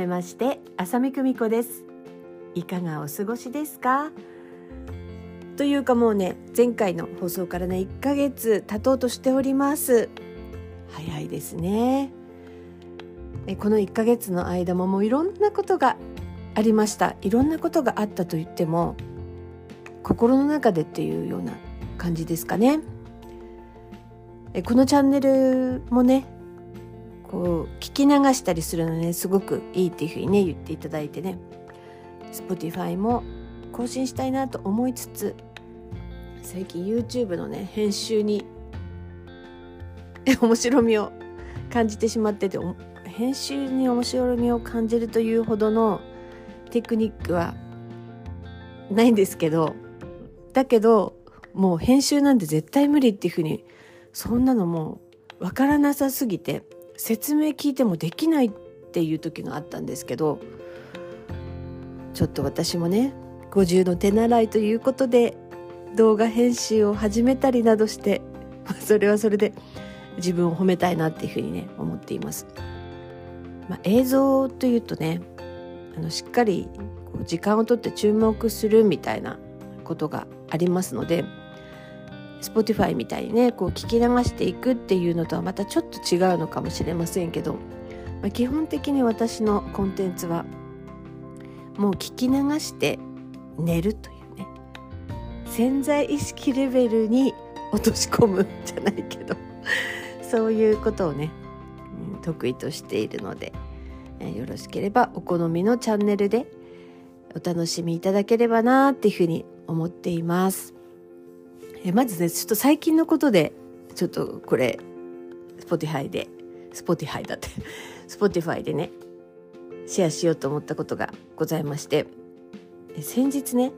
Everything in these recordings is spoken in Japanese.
めまして浅見久美子です。いかがお過ごしですか？というかもうね前回の放送からね1ヶ月経とうとしております。早いですね。えこの1ヶ月の間ももういろんなことがありました。いろんなことがあったと言っても心の中でっていうような感じですかね。えこのチャンネルもねこう聞き流したりするのねすごくいいっていうふうにね言っていただいてね。Spotify も更新したいなと思いつつ最近 YouTube のね編集に 面白みを感じてしまってて編集に面白みを感じるというほどのテクニックはないんですけどだけどもう編集なんて絶対無理っていうふうにそんなのもう分からなさすぎて説明聞いてもできないっていう時があったんですけどちょっと私もね50の手習いということで動画編集を始めたりなどしてそれはそれで自分を褒めたいなっていうふうにね思っています。まあ、映像というとねあのしっかりこう時間をとって注目するみたいなことがありますので Spotify みたいにねこう聞き流していくっていうのとはまたちょっと違うのかもしれませんけど、まあ、基本的に私のコンテンツはもう聞き流して寝るというね潜在意識レベルに落とし込むじゃないけど そういうことをね、得意としているので、よろしければお好みのチャンネルでお楽しみいただければなっていうふうに思っています。えまずねちょっと最近のことでちょっとこれ Spotify で Spotify だって Spotify でねシェアしようと思ったことがございまして先日ね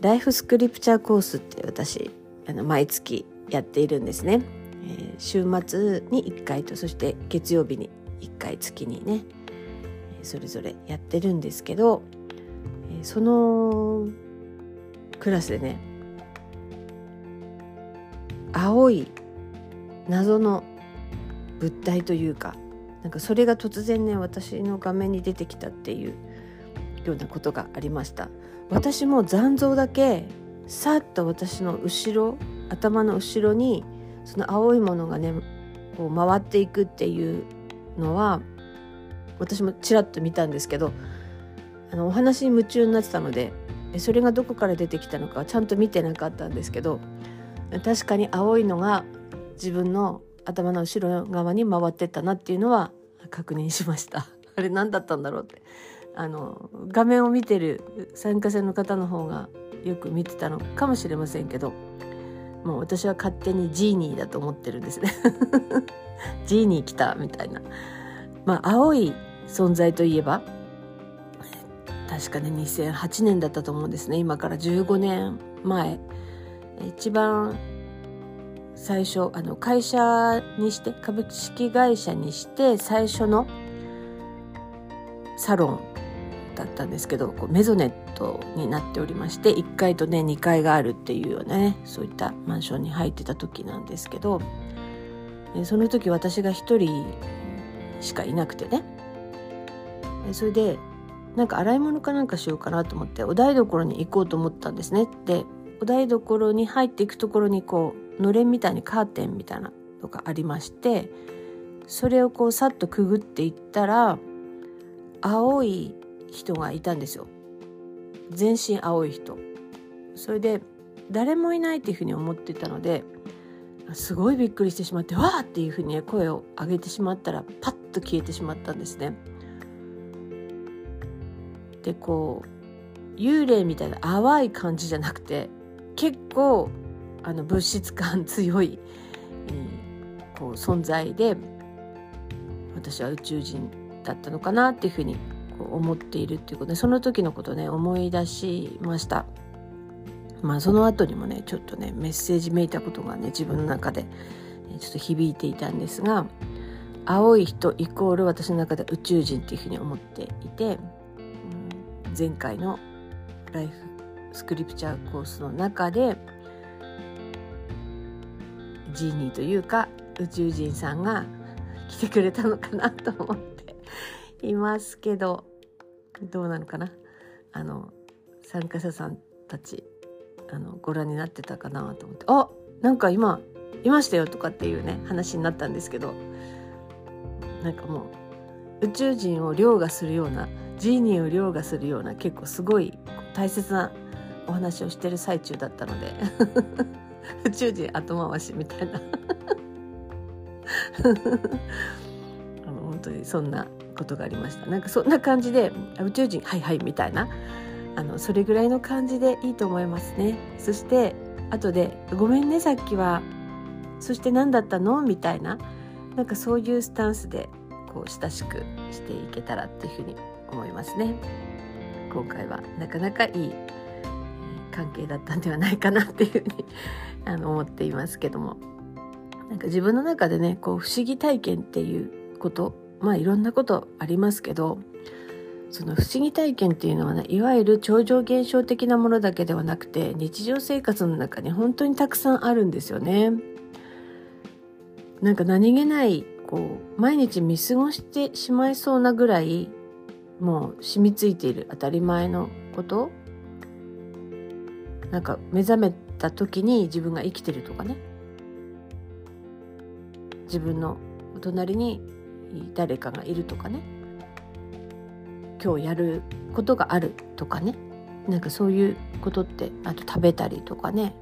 ライフスクリプチャーコースって私あの毎月やっているんですね、えー、週末に1回とそして月曜日に1回月にねそれぞれやってるんですけどそのクラスでね青い謎の物体というかなんかそれが突然ね私の画面に出てきたっていうようなことがありました。私も残像だけさっと私の後ろ頭の後ろにその青いものがねこう回っていくっていうのは私もちらっと見たんですけどあのお話に夢中になってたのでそれがどこから出てきたのかちゃんと見てなかったんですけど確かに青いのが自分の頭の後ろ側に回ってったなっていうのは確認しました。あれ何だったんだろうって。あの画面を見てる参加者の方の方がよく見てたのかもしれませんけどもう私は勝手にジーニーだと思ってるんですね。ジーニー来たみたいな。まあ青い存在といえば確かね2008年だったと思うんですね。今から15年前。一番最初あの会社にして株式会社にして最初のサロンだったんですけどこうメゾネットになっておりまして1階とね2階があるっていうようなねそういったマンションに入ってた時なんですけどその時私が1人しかいなくてね。それでなんか洗い物かなんかしようかなと思ってお台所に行こうと思ったんですね。でお台所に入っていくところにこうのれんみたいにカーテンみたいなのがありましてそれをこうさっとくぐっていったら青い人がいたんですよ全身青い人それで誰もいないっていうふうに思ってたのですごいびっくりしてしまってわーっていうふうに、ね、声を上げてしまったらパッと消えてしまったんですね。でこう幽霊みたいな淡い感じじゃなくて結構あの物質感強い、えー、こう存在で私は宇宙人だったのかなっていうふうにこう思っているっていうことでその時のことね思い出しました。まあその後にもねちょっとねメッセージめいたことがね自分の中でちょっと響いていたんですが青い人イコール私の中で宇宙人っていうふうに思っていて、うん、前回のライフスクリプチャーコースの中でジーニーというか宇宙人さんが来てくれたのかなと思っていますけどどうなのかな？あの参加者さんたちあのご覧になってたかなと思って。あなんか今いましたよとかっていうね話になったんですけどなんかもう宇宙人を凌駕するようなジーニーを凌駕するような結構すごい大切なお話をしてる最中だったので 宇宙人後回しみたいな。あの本当にそんなことがありました。なんかそんな感じで宇宙人はいはいみたいな。あのそれぐらいの感じでいいと思いますね。そして後で「ごめんねさっきは。そして何だったの?」みたいな。なんかそういうスタンスでこう親しくしていけたらっていうふうに思いますね。今回はなかなかいい関係だったんではないかなっていうふうに あの思っていますけどもなんか自分の中でねこう不思議体験っていうことまあいろんなことありますけどその不思議体験っていうのはねいわゆる超常現象的なものだけではなくて日常生活の中に本当にたくさんあるんですよね。なんか何気ないこう毎日見過ごしてしまいそうなぐらいもう染みついている当たり前のことなんか目覚めた時に自分が生きてるとかね。自分の隣に誰かがいるとかね。今日やることがあるとかね。なんかそういうことってあと食べたりとかね。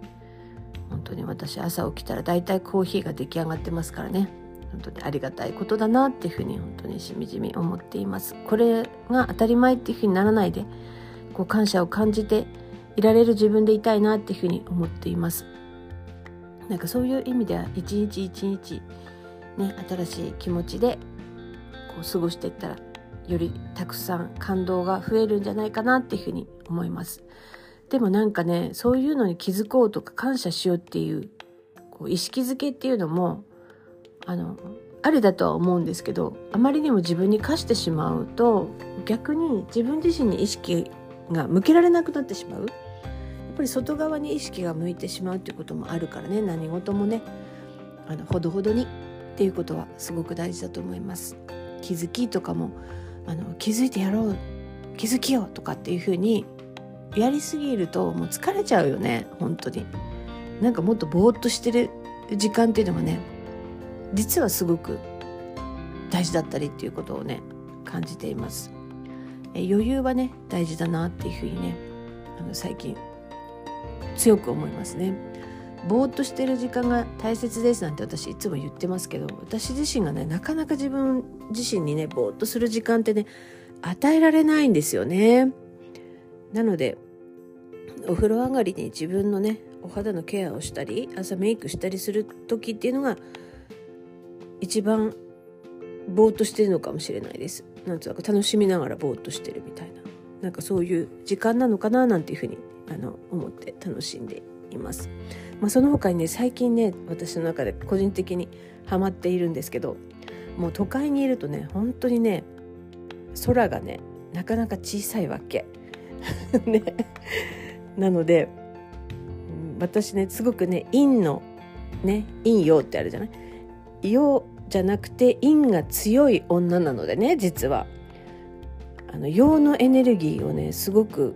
本当に私朝起きたら大体コーヒーが出来上がってますからね。本当にありがたいことだなっていうふうに本当にしみじみ思っています。これが当たり前っていうふうにならないでこう感謝を感じていられる自分でいたいなっていうふうに思っていますなんかそういう意味では一日一日ね新しい気持ちでこう過ごしていったらよりたくさん感動が増えるんじゃないかなっていうふうに思います。でもなんかねそういうのに気づこうとか感謝しようっていうこう意識づけっていうのもあのありだとは思うんですけどあまりにも自分に課してしまうと逆に自分自身に意識が向けられなくなってしまうぱり外側に意識が向いてしまうっていうこともあるからね。何事もねあのほどほどにっていうことはすごく大事だと思います。気づきとかもあの気づいてやろう気づきよとかっていうふうにやりすぎるともう疲れちゃうよね。本当に。なんかもっとぼーっとしてる時間っていうのがね実はすごく大事だったりっていうことをね感じています。え余裕はね大事だなっていうふうにねあの最近強く思いますね。ぼーっとしてる時間が大切ですなんて私いつも言ってますけど私自身がねなかなか自分自身にねぼーっとする時間ってね与えられないんですよね。なのでお風呂上がりに自分のねお肌のケアをしたり朝メイクしたりする時っていうのが一番ぼーっとしてるのかもしれないです。なんとなく楽しみながらぼーっとしてるみたいな。なんかそういう時間なのかななんていうふうにあの思って楽しんでいます。まあ、その他にね最近ね私の中で個人的にハマっているんですけどもう都会にいるとね本当にね空がねなかなか小さいわけ。ね、なので私ねすごくね陰のね陰陽ってあるじゃない？陽じゃなくて陰が強い女なのでね実はあの陽のエネルギーをねすごく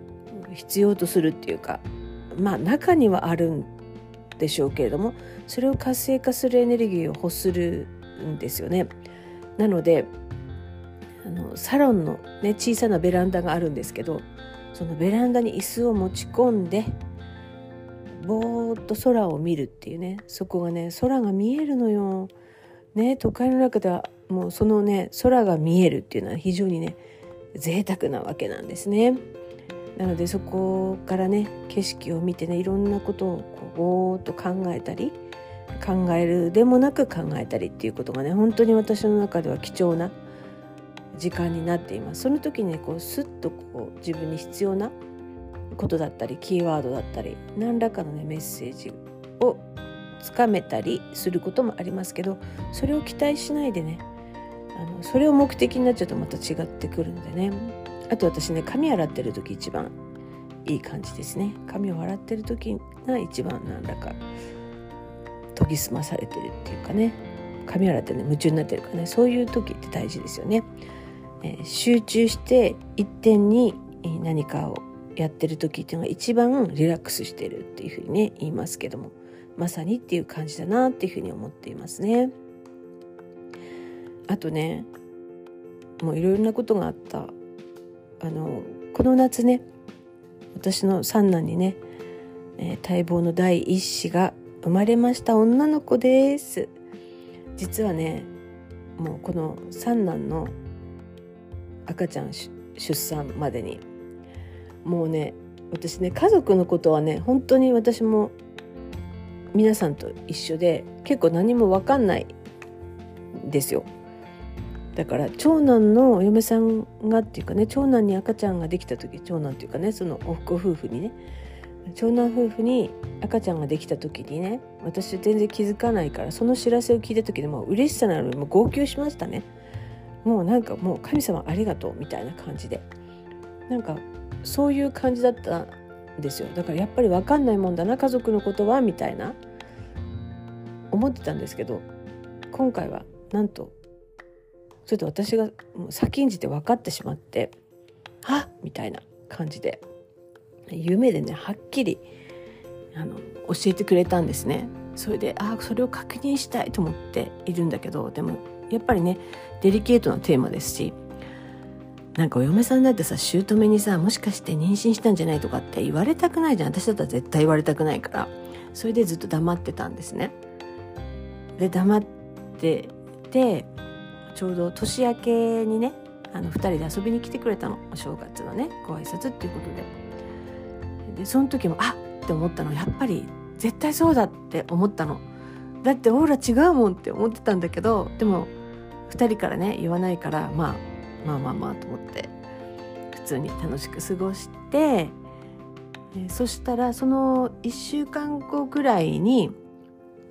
必要とするっていうかまあ中にはあるんでしょうけれどもそれを活性化するエネルギーを欲するんですよね。なのであのサロンの、ね、小さなベランダがあるんですけどそのベランダに椅子を持ち込んでぼーっと空を見るっていうねそこがね空が見えるのよ。ね都会の中ではもうそのね空が見えるっていうのは非常にね贅沢なわけなんですね。なのでそこからね景色を見てねいろんなことをこうぼーっと考えたり考えるでもなく考えたりっていうことがね本当に私の中では貴重な時間になっています。その時にねこうスッとこう自分に必要なことだったりキーワードだったり何らかのねメッセージをつかめたりすることもありますけどそれを期待しないでねあのそれを目的になっちゃうとまた違ってくるのでね。あと私ね髪洗ってる時一番いい感じですね。髪を洗ってる時が一番何らか研ぎ澄まされてるっていうかね。髪洗ってね夢中になってるからね。そういう時って大事ですよね、えー、集中して一点に何かをやってる時っていうのが一番リラックスしてるっていうふうにね言いますけども。まさにっていう感じだなっていうふうに思っていますね。あとねもういろいろなことがあったあのこの夏ね私の三男にね、えー、待望の第一子が生まれました。女の子です。実はねもうこの三男の赤ちゃん出産までにもうね私ね家族のことはね本当に私も皆さんと一緒で結構何も分かんないんですよ。だから長男のお嫁さんがっていうかね長男に赤ちゃんができた時長男っていうかねそのおご夫婦にね長男夫婦に赤ちゃんができた時にね私全然気づかないからその知らせを聞いた時にもう嬉しさなのにもう号泣しましたね。もうなんかもう神様ありがとうみたいな感じで。なんかそういう感じだったんですよ。だからやっぱり分かんないもんだな家族のことはみたいな。思ってたんですけど今回はなんとそれと私が先んじて分かってしまって「はっ!」みたいな感じで夢でねはっきりあの教えてくれたんですね。それでああそれを確認したいと思っているんだけどでもやっぱりねデリケートなテーマですしなんかお嫁さんだってさ姑にさもしかして妊娠したんじゃないとかって言われたくないじゃん私だったら絶対言われたくないからそれでずっと黙ってたんですね。で黙っててちょうど年明けにねあの2人で遊びに来てくれたの。お正月のねご挨拶っていうことで。でその時もあっって思ったの。やっぱり絶対そうだって思ったの。だってオーラ違うもんって思ってたんだけどでも2人からね言わないから、まあ、まあまあまあと思って普通に楽しく過ごしてそしたらその1週間後ぐらいに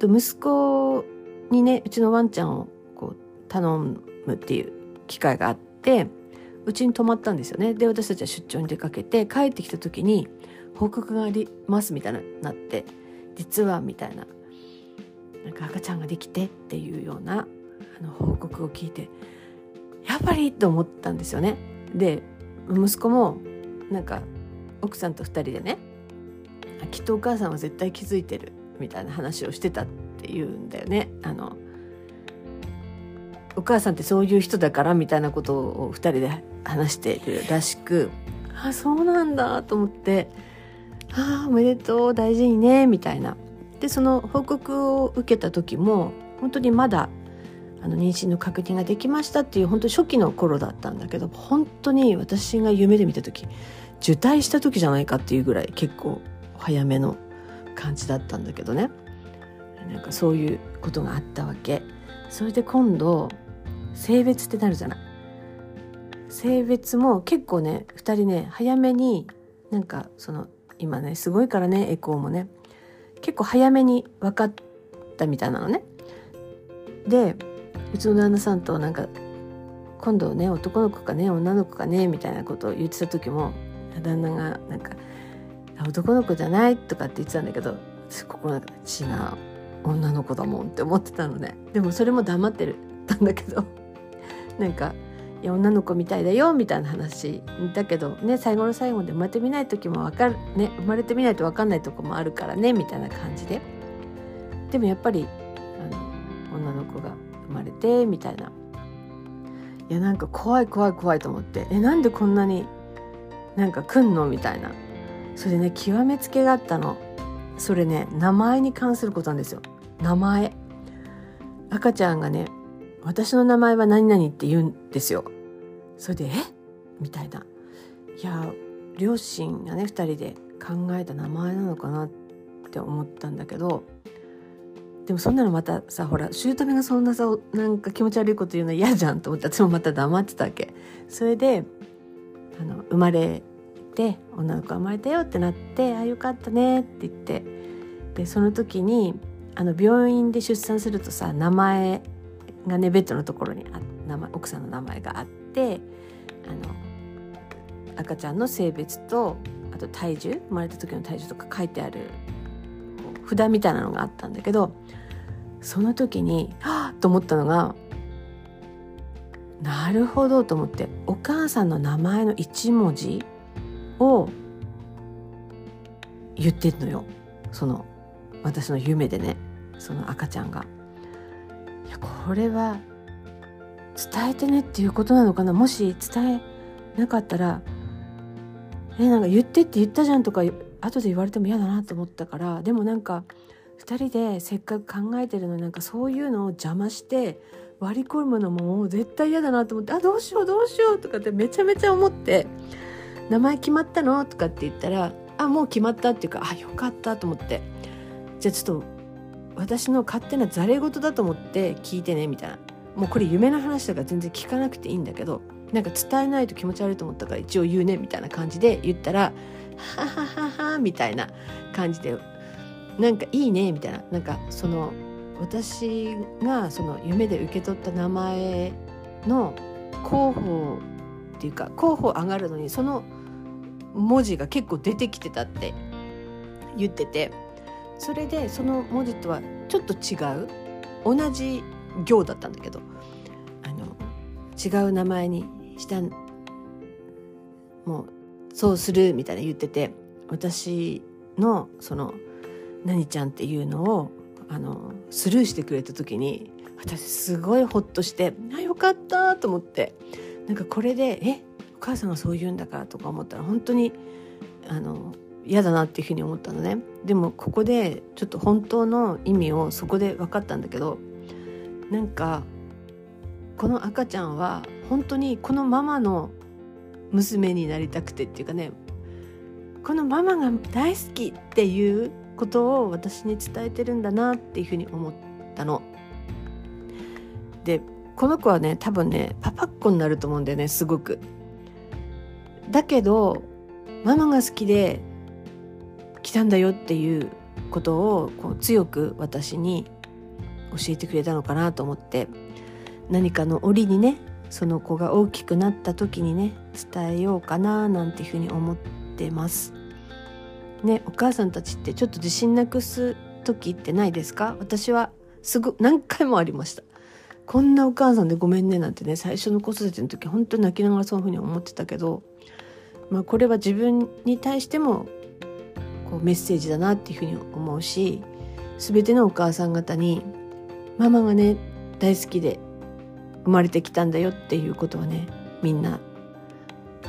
息子にねうちのワンちゃんを頼むっていう機会があってうちに泊まったんですよねで私たちは出張に出かけて帰ってきた時に報告がありますみたいになって実はみたいななんか赤ちゃんができてっていうようなあの報告を聞いてやっぱりと思ったんですよね。で息子もなんか奥さんと2人でねきっとお母さんは絶対気づいてるみたいな話をしてたっていうんだよね。あのお母さんってそういう人だからみたいなことを2人で話してるらしくあそうなんだと思ってああおめでとう大事にねみたいな。でその報告を受けた時も本当にまだあの妊娠の確認ができましたっていう本当初期の頃だったんだけど本当に私が夢で見た時受胎した時じゃないかっていうぐらい結構早めの感じだったんだけどね。なんかそういうことがあったわけ。それで今度性別ってなるじゃない。性別も結構ね2人ね早めになんかその今ねすごいからねエコーもね。結構早めに分かったみたいなのね。でうちの旦那さんとなんか今度ね男の子かね女の子かねみたいなことを言ってた時も旦那がなんか「男の子じゃない」とかって言ってたんだけど私心の中で「違う。女の子だもん」って思ってたのね。でもそれも黙ってる。たんだけど。なんかいや女の子みたいだよみたいな話だけどね最後の最後で生まれてみない時も分かるね生まれてみないと分かんないとこもあるからねみたいな感じで。でもやっぱりあの女の子が生まれてみたいな。いやなんか怖い怖い怖いと思って。えなんでこんなになんか来んのみたいな。それね極めつけがあったの。それね名前に関することなんですよ。名前赤ちゃんがね私の名前は何々って言うんですよ。それで、え？みたいな。いや、両親がね2人で考えた名前なのかなって思ったんだけどでもそんなのまたさほら姑がそんなさなんか気持ち悪いこと言うの嫌じゃんと思って私もまた黙ってたわけそれであの生まれて女の子生まれたよってなって「あよかったね」って言ってでその時にあの病院で出産するとさ名前がねベッドのところにあ名前奥さんの名前があってあの赤ちゃんの性別とあと体重生まれた時の体重とか書いてある札みたいなのがあったんだけどその時にはあと思ったのがなるほどと思ってお母さんの名前の一文字を言ってんのよ。その私の夢でねその赤ちゃんが。いやこれは伝えてねっていうことなのかな？もし伝えなかったらえなんか言ってって言ったじゃんとか後で言われても嫌だなと思ったからでもなんか2人でせっかく考えてるのになんかそういうのを邪魔して割り込むのももう絶対嫌だなと思ってあどうしようどうしようとかってめちゃめちゃ思って「名前決まったの?」とかって言ったら「あもう決まった」っていうか「あよかった」と思ってじゃあちょっと私の勝手なざれ言だと思って聞いてねみたいな。もうこれ夢の話とから全然聞かなくていいんだけどなんか伝えないと気持ち悪いと思ったから一応言うねみたいな感じで言ったら「はははは」みたいな感じでなんかいいねみたいな。なんかその私がその夢で受け取った名前の候補っていうか候補上がるのにその文字が結構出てきてたって言ってて。それでその文字とはちょっと違う同じ行だったんだけどあの違う名前にしたもうそうするみたいな言ってて私のその何ちゃんっていうのをあのスルーしてくれた時に私すごいホッとしてあよかったと思ってなんかこれでえお母さんがそう言うんだからとか思ったら本当にあの嫌だなっていうふうに思ったのねでもここでちょっと本当の意味をそこで分かったんだけどなんかこの赤ちゃんは本当にこのママの娘になりたくてっていうかねこのママが大好きっていうことを私に伝えてるんだなっていうふうに思ったの。でこの子はね多分ねパパっ子になると思うんだよねすごく。だけどママが好きで来たんだよっていうことをこう強く私に教えてくれたのかなと思って何かの折にねその子が大きくなった時にね伝えようかななんていうふうに思ってます。ねお母さんたちってちょっと自信なくす時ってないですか？私はすご何回もありました。こんなお母さんでごめんねなんてね最初の子育ての時本当に泣きながらそういうふうに思ってたけど、まあ、これは自分に対してもこうメッセージだなっていうふうに思うし全てのお母さん方にママがね大好きで生まれてきたんだよっていうことはねみんな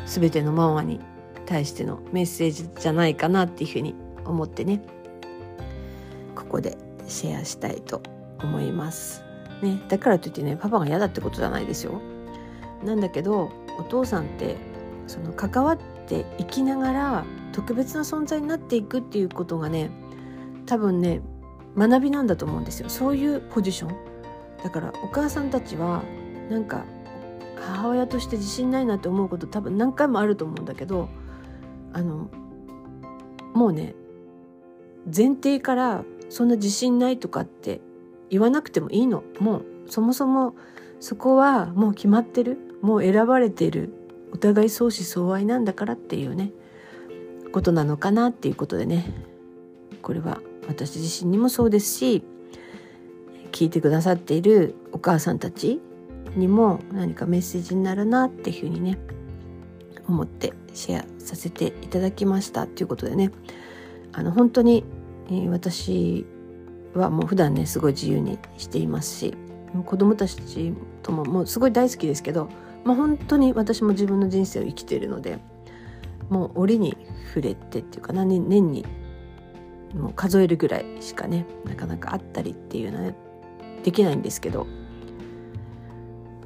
全てのママに対してのメッセージじゃないかなっていうふうに思ってねここでシェアしたいと思います。ね、だからといってねパパが嫌だってことじゃないですよ。なんだけどお父さんってその関わっっていきながら特別な存在になっていくっていうことがね多分ね学びなんだと思うんですよ。そういうポジション。だからお母さんたちはなんか母親として自信ないなって思うこと多分何回もあると思うんだけどあのもうね前提からそんな自信ないとかって言わなくてもいいの。もうそもそもそこはもう決まってる。もう選ばれている。お互い相思相愛なんだからっていうねことなのかなっていうことでね。これは私自身にもそうですし聞いてくださっているお母さんたちにも何かメッセージになるなっていうふうにね思ってシェアさせていただきましたということでね。あの本当に、え、私はもう普段ねすごい自由にしていますし子供たちとももうすごい大好きですけど、まあ、本当に私も自分の人生を生きているのでもう折に触れてっていうかな年にもう数えるぐらいしかねなかなかあったりっていうのは、ね、できないんですけど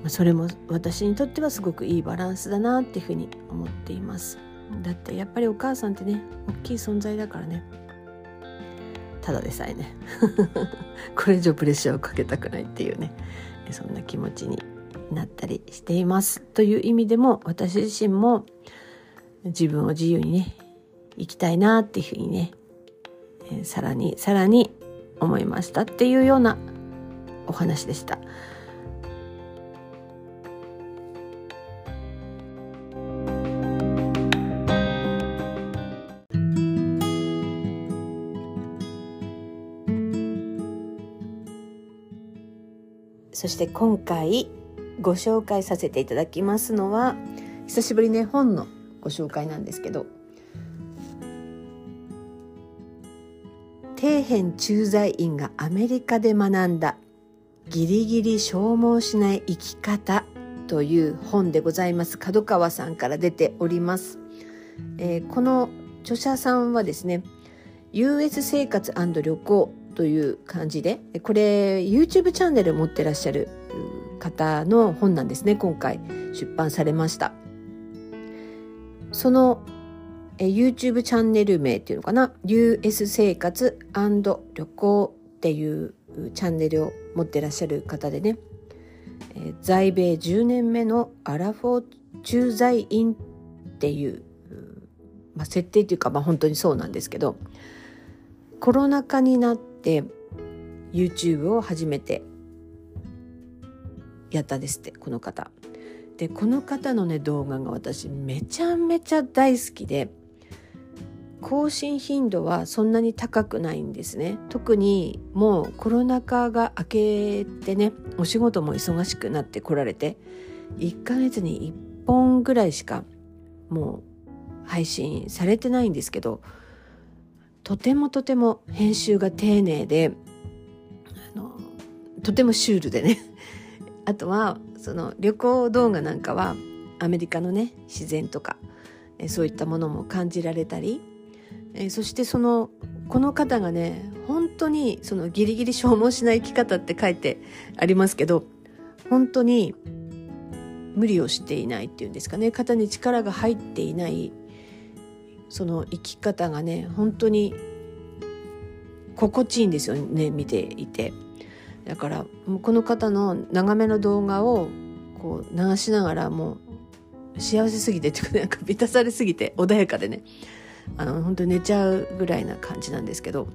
まあそれも私にとってはすごくいいバランスだなっていうふうに思っています。だってやっぱりお母さんってね大きい存在だからねただでさえね これ以上プレッシャーをかけたくないっていうねそんな気持ちになったりしていますという意味でも私自身も自分を自由にね生きたいなっていうふうにね、え、さらにさらに思いましたっていうようなお話でした。そして今回ご紹介させていただきますのは久しぶりね本のご紹介なんですけど底辺駐在員がアメリカで学んだギリギリ消耗しない生き方という本でございます。角川さんから出ております、えー、この著者さんはですね US 生活旅行という感じでこれ YouTube チャンネル持ってらっしゃる方の本なんですね今回出版されました。そのえ YouTube チャンネル名っていうのかな？US 生活旅行っていうチャンネルを持ってらっしゃる方でね、え在米10年目のアラフォー駐在員っていう、まあ、設定というか、まあ、本当にそうなんですけどコロナ禍になって YouTube を始めてやったですってこの方。でこの方のね動画が私めちゃめちゃ大好きで更新頻度はそんなに高くないんですね特にもうコロナ禍が明けてねお仕事も忙しくなってこられて1ヶ月に1本ぐらいしかもう配信されてないんですけどとてもとても編集が丁寧であのとてもシュールでねあとはその旅行動画なんかはアメリカのね自然とかそういったものも感じられたりそしてそのこの方がね本当にそのギリギリ消耗しない生き方って書いてありますけど本当に無理をしていないっていうんですかね。肩に力が入っていないその生き方がね本当に心地いいんですよね見ていて。だからこの方の長めの動画をこう流しながらもう幸せすぎてっていうかなんか満たされすぎて穏やかでね。あの本当寝ちゃうぐらいな感じなんですけど、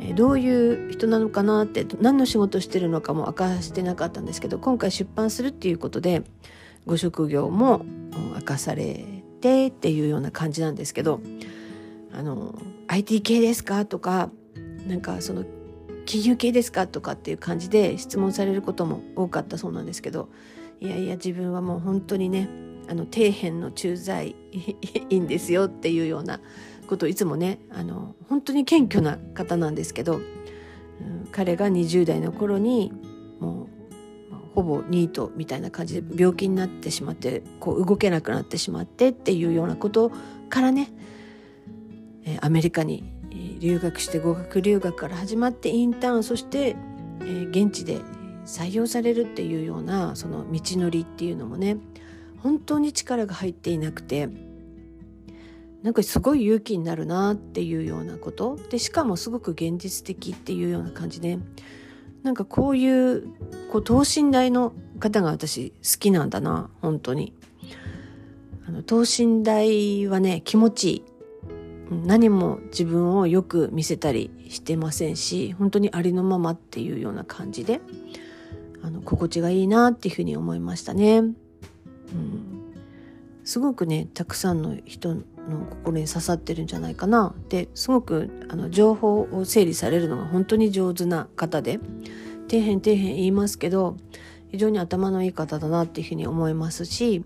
え、どういう人なのかなって何の仕事してるのかも明かしてなかったんですけど今回出版するっていうことでご職業も明かされてっていうような感じなんですけどあの IT 系ですか？とかなんかその金融系ですか？とかっていう感じで質問されることも多かったそうなんですけどいやいや自分はもう本当にねあの底辺の駐在員ですよっていうようなことをいつもねあの本当に謙虚な方なんですけど、うん、彼が20代の頃にもうほぼニートみたいな感じで病気になってしまってこう動けなくなってしまってっていうようなことからねアメリカに留学して語学留学から始まってインターンそしてえ現地で採用されるっていうようなその道のりっていうのもね本当に力が入っていなくてなんかすごい勇気になるなっていうようなこと。でしかもすごく現実的っていうような感じでなんかこういうこう等身大の方が私好きなんだな本当に。あの等身大はね気持ちいい。何も自分をよく見せたりしてませんし本当にありのままっていうような感じであの心地がいいなっていうふうに思いましたね。うん、すごくねたくさんの人の心に刺さってるんじゃないかなですごくあの情報を整理されるのが本当に上手な方で底辺底辺言いますけど非常に頭のいい方だなっていうふうに思いますし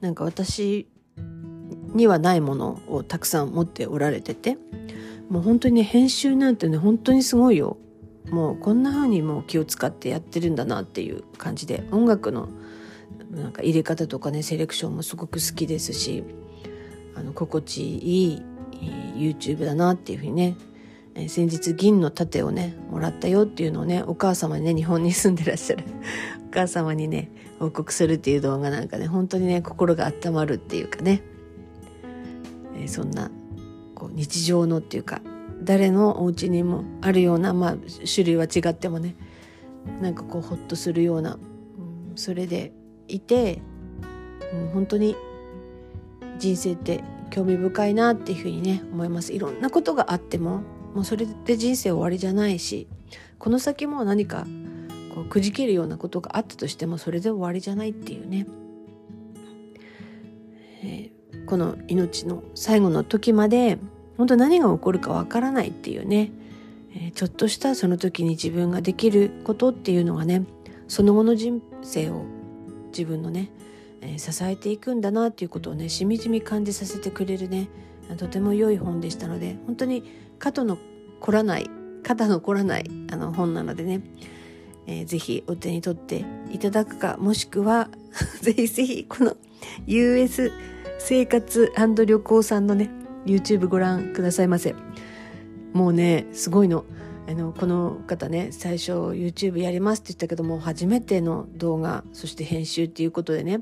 なんか私にはないものをたくさん持っておられててもう本当にね編集なんてね本当にすごいよ。もうこんな風にもう気を使ってやってるんだなっていう感じで音楽のなんか入れ方とかねセレクションもすごく好きですしあの心地いい YouTube だなっていうふうにね先日銀の盾をねもらったよっていうのをねお母様にね日本に住んでらっしゃるお母様にね報告するっていう動画なんかね本当にね心が温まるっていうかね。えそんなこう日常のっていうか誰のお家にもあるような、まあ、種類は違ってもねなんかこうホッとするような、うん、それでいて、うん、本当に人生って興味深いなっていうふうにね思います。いろんなことがあってももうそれで人生終わりじゃないしこの先も何かこうくじけるようなことがあったとしてもそれで終わりじゃないっていうね、この命の最後の時まで本当何が起こるかわからないっていうね、え、ちょっとしたその時に自分ができることっていうのがねその後の人生を自分のね、え、支えていくんだなっていうことをねしみじみ感じさせてくれるねとても良い本でしたので本当に肩の凝らない肩の凝らないあの本なのでね、えー、ぜひお手に取っていただくかもしくは ぜひぜひこの US 生活旅行さんのね YouTube ご覧くださいませ。もうねすごいの。あのこの方ね最初 YouTube やりますって言ったけども初めての動画そして編集っていうことでね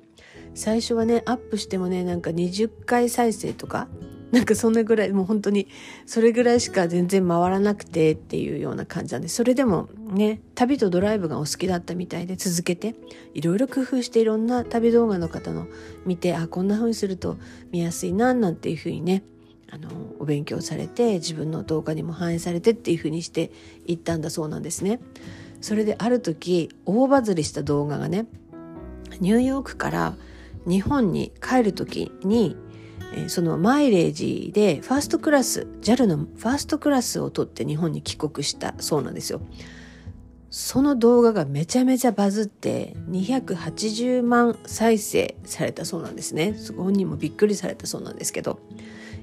最初はねアップしてもねなんか20回再生とかなんかそんなぐらいもう本当にそれぐらいしか全然回らなくてっていうような感じなんでそれでもね旅とドライブがお好きだったみたいで続けていろいろ工夫していろんな旅動画の方の見てあこんな風にすると見やすいななんていう風にねあのお勉強されて自分の動画にも反映されてっていう風にしていったんだそうなんですね。それである時大バズりした動画がねニューヨークから日本に帰る時にそのマイレージでファーストクラス JAL のファーストクラスを取って日本に帰国したそうなんですよ。その動画がめちゃめちゃバズって280万再生されたそうなんですね。本人もびっくりされたそうなんですけど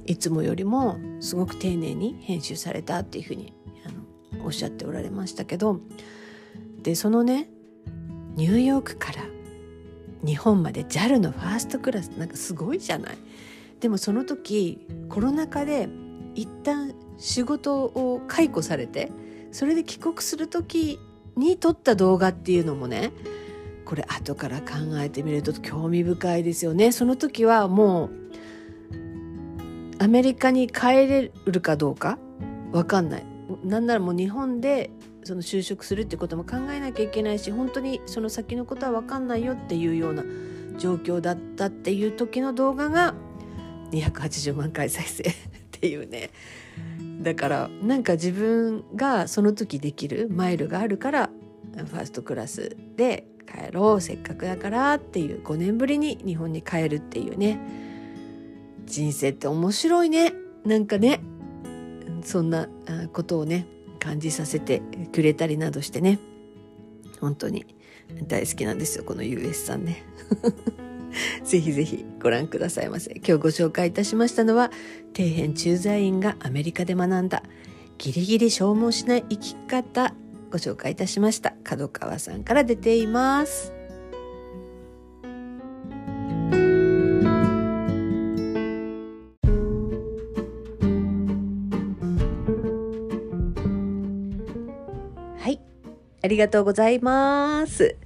いつもよりもすごく丁寧に編集されたっていうふうにあのおっしゃっておられましたけどでそのねニューヨークから日本まで JAL のファーストクラスなんかすごいじゃない？でもその時コロナ禍で一旦仕事を解雇されてそれで帰国する時に撮った動画っていうのもねこれ後から考えてみると興味深いですよね。その時はもうアメリカに帰れるかどうか分かんない。なんならもう日本でその就職するってことも考えなきゃいけないし本当にその先のことは分かんないよっていうような状況だったっていう時の動画が280万回再生 っていうね。だからなんか自分がその時できるマイルがあるからファーストクラスで帰ろうせっかくだからっていう5年ぶりに日本に帰るっていうね。人生って面白いね。なんかねそんなことをね感じさせてくれたりなどしてね。本当に大好きなんですよこの US さんね。ぜひぜひご覧くださいませ。今日ご紹介いたしましたのは、底辺駐在員がアメリカで学んだ、ギリギリ消耗しない生き方、ご紹介いたしました。角川さんから出ています。はい。ありがとうございます。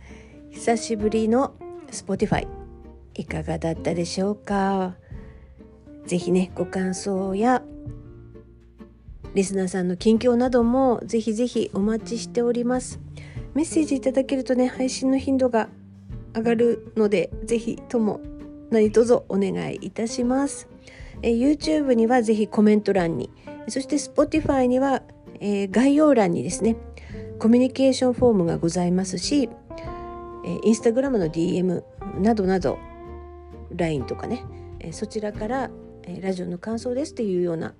久しぶりの Spotify いかがだったでしょうか？ぜひねご感想やリスナーさんの近況などもぜひぜひお待ちしております。メッセージいただけるとね配信の頻度が上がるのでぜひとも何卒お願いいたします。え YouTube にはぜひコメント欄にそして Spotify には、えー、概要欄にですねコミュニケーションフォームがございますし、え、Instagram の DM などなど LINE とかね、えそちらから、えラジオの感想ですというような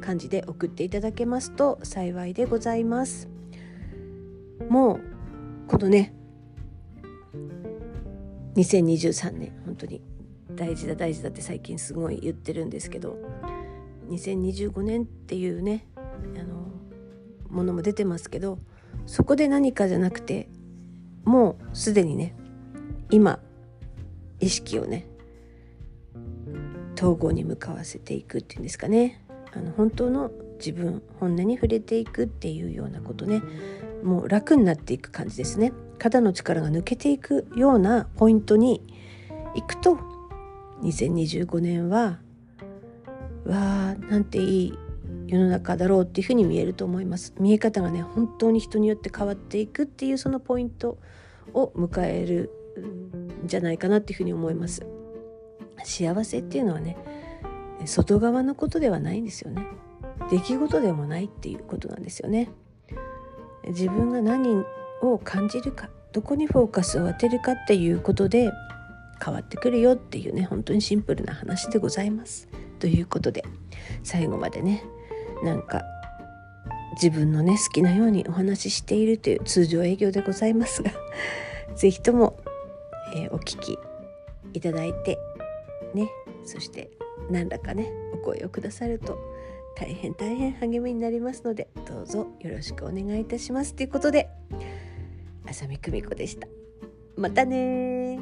感じで送っていただけますと幸いでございます。もうこのね2023年本当に大事だ大事だって最近すごい言ってるんですけど2025年っていうねあのものも出てますけどそこで何かじゃなくてもうすでにね今意識をね統合に向かわせていくっていうんですかね。あの本当の自分本音に触れていくっていうようなことね。もう楽になっていく感じですね。肩の力が抜けていくようなポイントに行くと2025年はわあなんていい世の中だろうっていうふうに見えると思います。見え方がね本当に人によって変わっていくっていうそのポイントを迎えるんじゃないかなっていうふうに思います。幸せっていうのはね外側のことではないんですよね。出来事でもないっていうことなんですよね。自分が何を感じるかどこにフォーカスを当てるかっていうことで変わってくるよっていうね本当にシンプルな話でございます。ということで最後までねなんか自分のね好きなようにお話ししているという通常営業でございますが是非とも、えー、お聞きいただいてね。そして何らかねお声をくださると大変大変励みになりますのでどうぞよろしくお願いいたします。ということで浅見久美子でした。またね